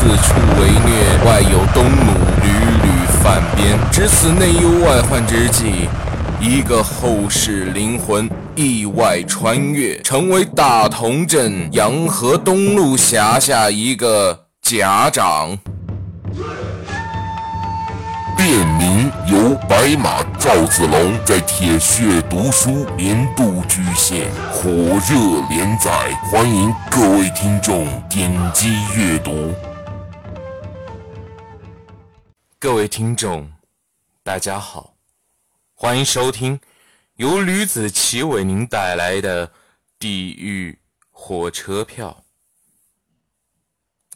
四处为虐，外有东鲁屡屡犯边，值此内忧外患之际，一个后世灵魂意外穿越，成为大同镇洋河东路辖下一个甲长。便名由白马赵子龙在铁血读书年度巨献火热连载，欢迎各位听众点击阅读。各位听众，大家好，欢迎收听由吕子奇为您带来的《地狱火车票》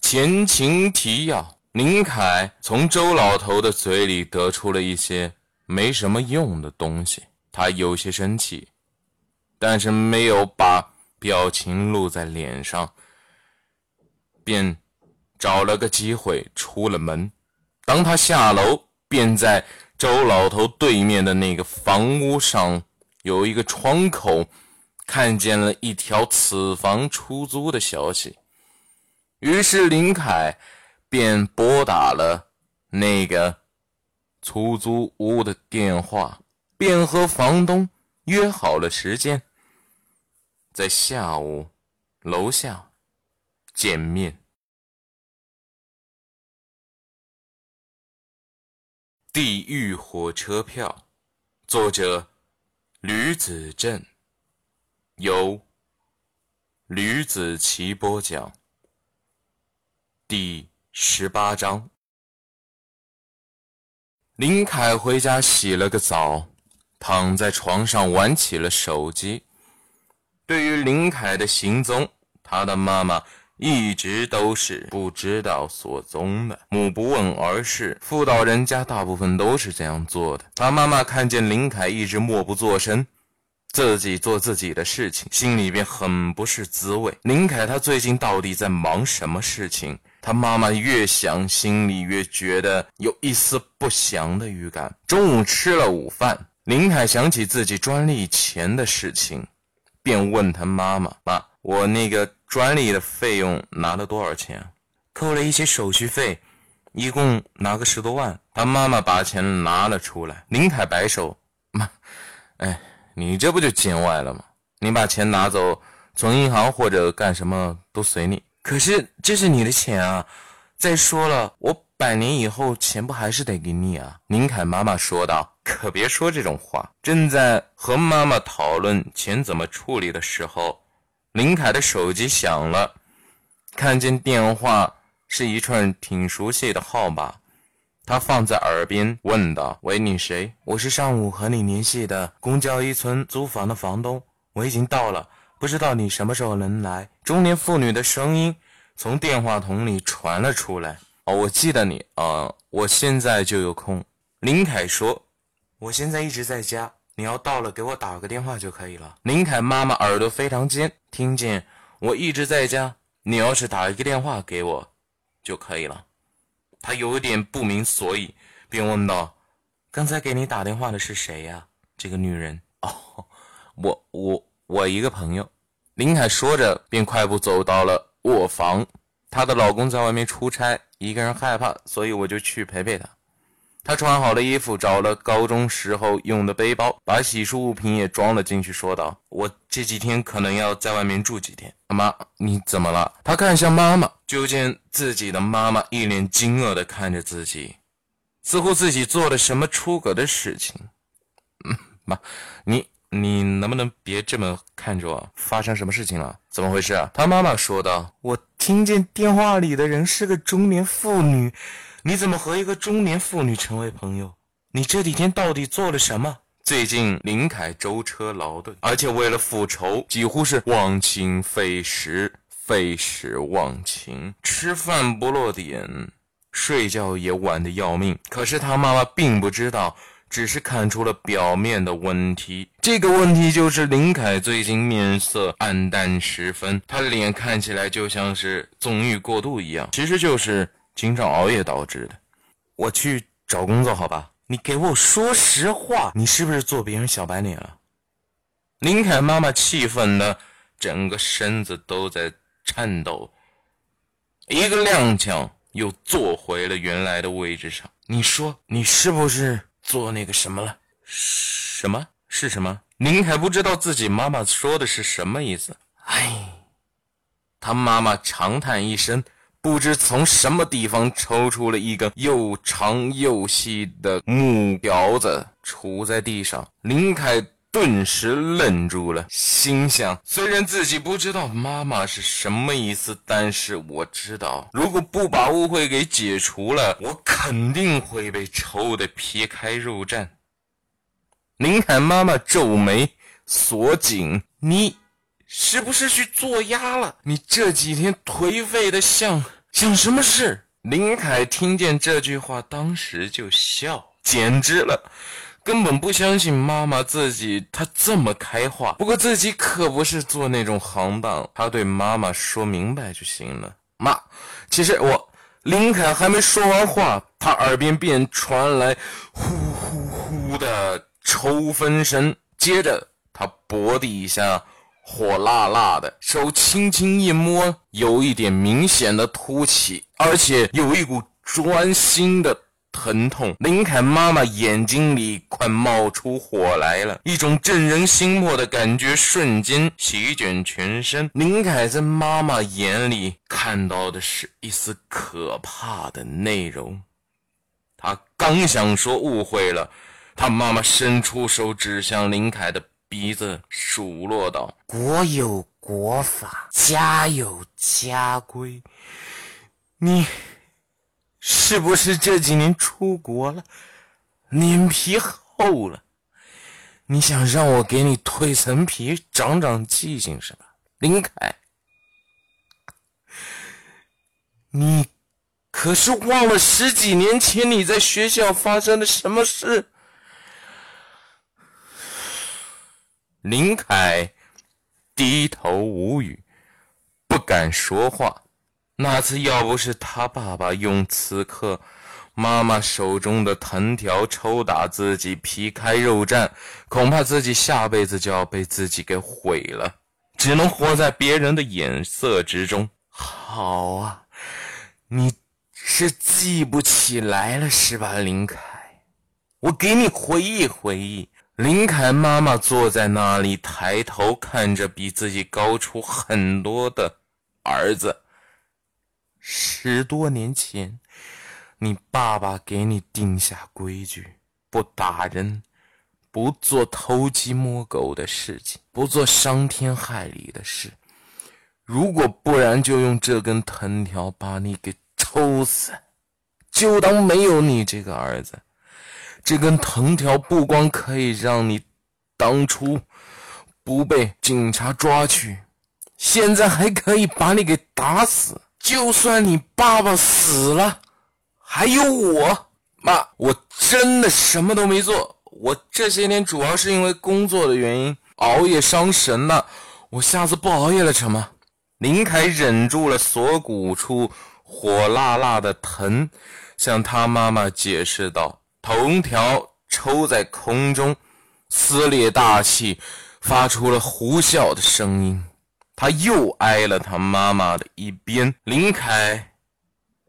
前情提要。林凯从周老头的嘴里得出了一些没什么用的东西，他有些生气，但是没有把表情露在脸上，便找了个机会出了门。当他下楼，便在周老头对面的那个房屋上有一个窗口，看见了一条此房出租的消息。于是林凯。便拨打了那个出租屋的电话，便和房东约好了时间，在下午楼下见面。地狱火车票，作者吕子正，由吕子奇播讲。第。十八章，林凯回家洗了个澡，躺在床上玩起了手机。对于林凯的行踪，他的妈妈一直都是不知道所踪的。母不问儿事，妇道人家大部分都是这样做的。他妈妈看见林凯一直默不作声，自己做自己的事情，心里边很不是滋味。林凯他最近到底在忙什么事情？他妈妈越想，心里越觉得有一丝不祥的预感。中午吃了午饭，林凯想起自己专利钱的事情，便问他妈妈：“妈，我那个专利的费用拿了多少钱？扣了一些手续费，一共拿个十多万。”他妈妈把钱拿了出来。林凯摆手：“妈，哎，你这不就见外了吗？你把钱拿走，存银行或者干什么都随你。”可是这是你的钱啊！再说了，我百年以后钱不还是得给你啊？林凯妈妈说道。可别说这种话。正在和妈妈讨论钱怎么处理的时候，林凯的手机响了，看见电话是一串挺熟悉的号码，他放在耳边问道：“喂，你谁？我是上午和你联系的公交一村租房的房东，我已经到了。”不知道你什么时候能来？中年妇女的声音从电话筒里传了出来。哦，我记得你啊，我现在就有空。林凯说：“我现在一直在家，你要到了给我打个电话就可以了。”林凯妈妈耳朵非常尖，听见我一直在家，你要是打一个电话给我就可以了。她有点不明所以，便问道：“刚才给你打电话的是谁呀？这个女人？”哦，我我我一个朋友。林凯说着，便快步走到了卧房。她的老公在外面出差，一个人害怕，所以我就去陪陪她。他穿好了衣服，找了高中时候用的背包，把洗漱物品也装了进去，说道：“我这几天可能要在外面住几天。”妈，你怎么了？他看向妈妈，就见自己的妈妈一脸惊愕地看着自己，似乎自己做了什么出格的事情。嗯，妈，你。你能不能别这么看着我？发生什么事情了？怎么回事啊？他妈妈说道：“我听见电话里的人是个中年妇女，你怎么和一个中年妇女成为朋友？你这几天到底做了什么？”最近林凯舟车劳顿，而且为了复仇，几乎是忘情废食，废食忘情，吃饭不落点，睡觉也晚得要命。可是他妈妈并不知道。只是看出了表面的问题，这个问题就是林凯最近面色暗淡十分，他脸看起来就像是纵欲过度一样，其实就是经常熬夜导致的。我去找工作，好吧？你给我说实话，你是不是做别人小白脸了？林凯妈妈气愤的整个身子都在颤抖，一个踉跄又坐回了原来的位置上。你说你是不是做那个什么了？什么是什么？林凯不知道自己妈妈说的是什么意思。哎，他妈妈长叹一声，不知从什么地方抽出了一根又长又细的木条子，杵在地上。林凯。顿时愣住了，心想：虽然自己不知道妈妈是什么意思，但是我知道，如果不把误会给解除了，我肯定会被抽得皮开肉绽。林凯妈妈皱眉锁紧：“你是不是去做鸭了？你这几天颓废的像像什么事？”林凯听见这句话，当时就笑，简直了。根本不相信妈妈自己，她这么开化。不过自己可不是做那种行当，他对妈妈说明白就行了。妈，其实我林凯还没说完话，他耳边便传来呼呼呼的抽风声，接着他脖底下火辣辣的，手轻轻一摸，有一点明显的凸起，而且有一股钻心的。疼痛，林凯妈妈眼睛里快冒出火来了，一种震人心魄的感觉瞬间席卷全身。林凯在妈妈眼里看到的是一丝可怕的内容。他刚想说误会了，他妈妈伸出手指向林凯的鼻子，数落道：“国有国法，家有家规，你。”是不是这几年出国了，脸皮厚了？你想让我给你蜕层皮，长长记性是吧，林凯？你可是忘了十几年前你在学校发生的什么事？林凯低头无语，不敢说话。那次要不是他爸爸用此刻妈妈手中的藤条抽打自己皮开肉绽，恐怕自己下辈子就要被自己给毁了，只能活在别人的眼色之中。好啊，你是记不起来了是吧，林凯？我给你回忆回忆。林凯妈妈坐在那里，抬头看着比自己高出很多的儿子。十多年前，你爸爸给你定下规矩：不打人，不做偷鸡摸狗的事情，不做伤天害理的事。如果不然，就用这根藤条把你给抽死，就当没有你这个儿子。这根藤条不光可以让你当初不被警察抓去，现在还可以把你给打死。就算你爸爸死了，还有我妈，我真的什么都没做。我这些年主要是因为工作的原因熬夜伤神了。我下次不熬夜了成吗？林凯忍住了锁骨处火辣辣的疼，向他妈妈解释道：“藤条抽在空中，撕裂大气，发出了呼啸的声音。”他又挨了他妈妈的一鞭。林凯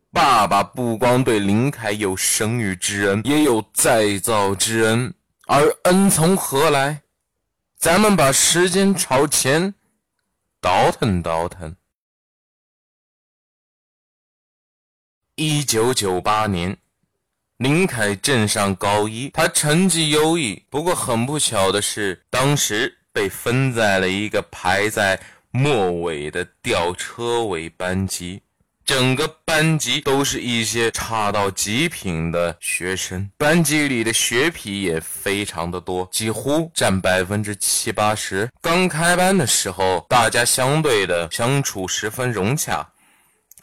爸爸不光对林凯有生育之恩，也有再造之恩，而恩从何来？咱们把时间朝前倒腾倒腾。一九九八年，林凯正上高一，他成绩优异，不过很不巧的是，当时被分在了一个排在。末尾的吊车尾班级，整个班级都是一些差到极品的学生，班级里的学痞也非常的多，几乎占百分之七八十。刚开班的时候，大家相对的相处十分融洽。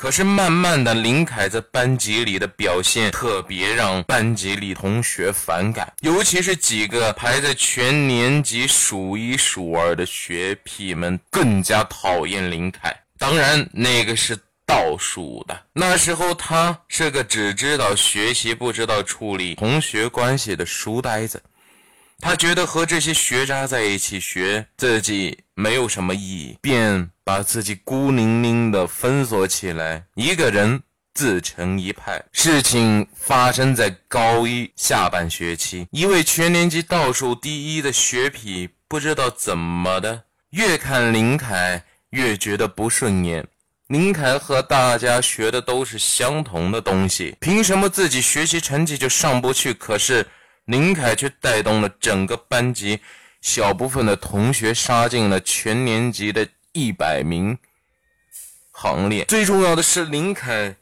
可是慢慢的，林凯在班级里的表现特别让班级里同学反感，尤其是几个排在全年级数一数二的学痞们更加讨厌林凯。当然，那个是倒数的。那时候他是个只知道学习不知道处理同学关系的书呆子。他觉得和这些学渣在一起学自己没有什么意义，便把自己孤零零的封锁起来，一个人自成一派。事情发生在高一下半学期，一位全年级倒数第一的学痞，不知道怎么的，越看林凯越觉得不顺眼。林凯和大家学的都是相同的东西，凭什么自己学习成绩就上不去？可是林凯却带动了整个班级小部分的同学杀进了全年级的一百名。行列最重要的是，林凯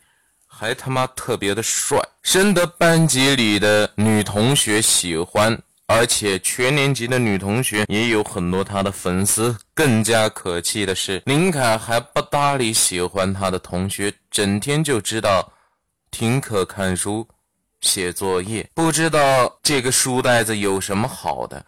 还他妈特别的帅，深得班级里的女同学喜欢，而且全年级的女同学也有很多他的粉丝。更加可气的是，林凯还不搭理喜欢他的同学，整天就知道听课看书、写作业，不知道这个书呆子有什么好的，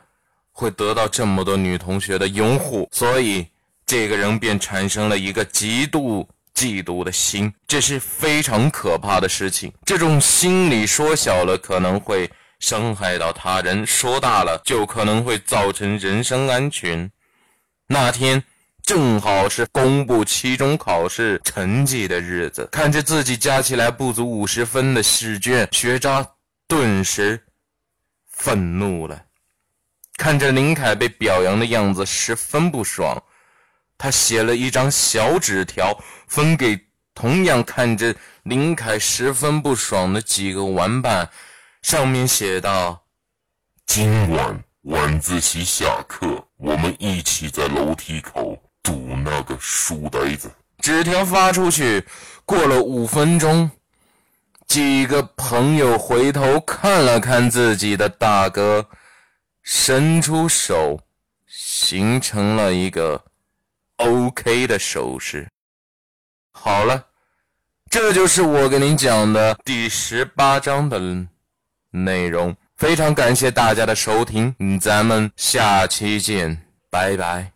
会得到这么多女同学的拥护，所以。这个人便产生了一个极度嫉妒的心，这是非常可怕的事情。这种心理说小了可能会伤害到他人，说大了就可能会造成人身安全。那天正好是公布期中考试成绩的日子，看着自己加起来不足五十分的试卷，学渣顿时愤怒了。看着林凯被表扬的样子，十分不爽。他写了一张小纸条，分给同样看着林凯十分不爽的几个玩伴，上面写道：“今晚晚自习下课，我们一起在楼梯口堵那个书呆子。”纸条发出去，过了五分钟，几个朋友回头看了看自己的大哥，伸出手，形成了一个。OK 的手势。好了，这就是我给您讲的第十八章的内容。非常感谢大家的收听，咱们下期见，拜拜。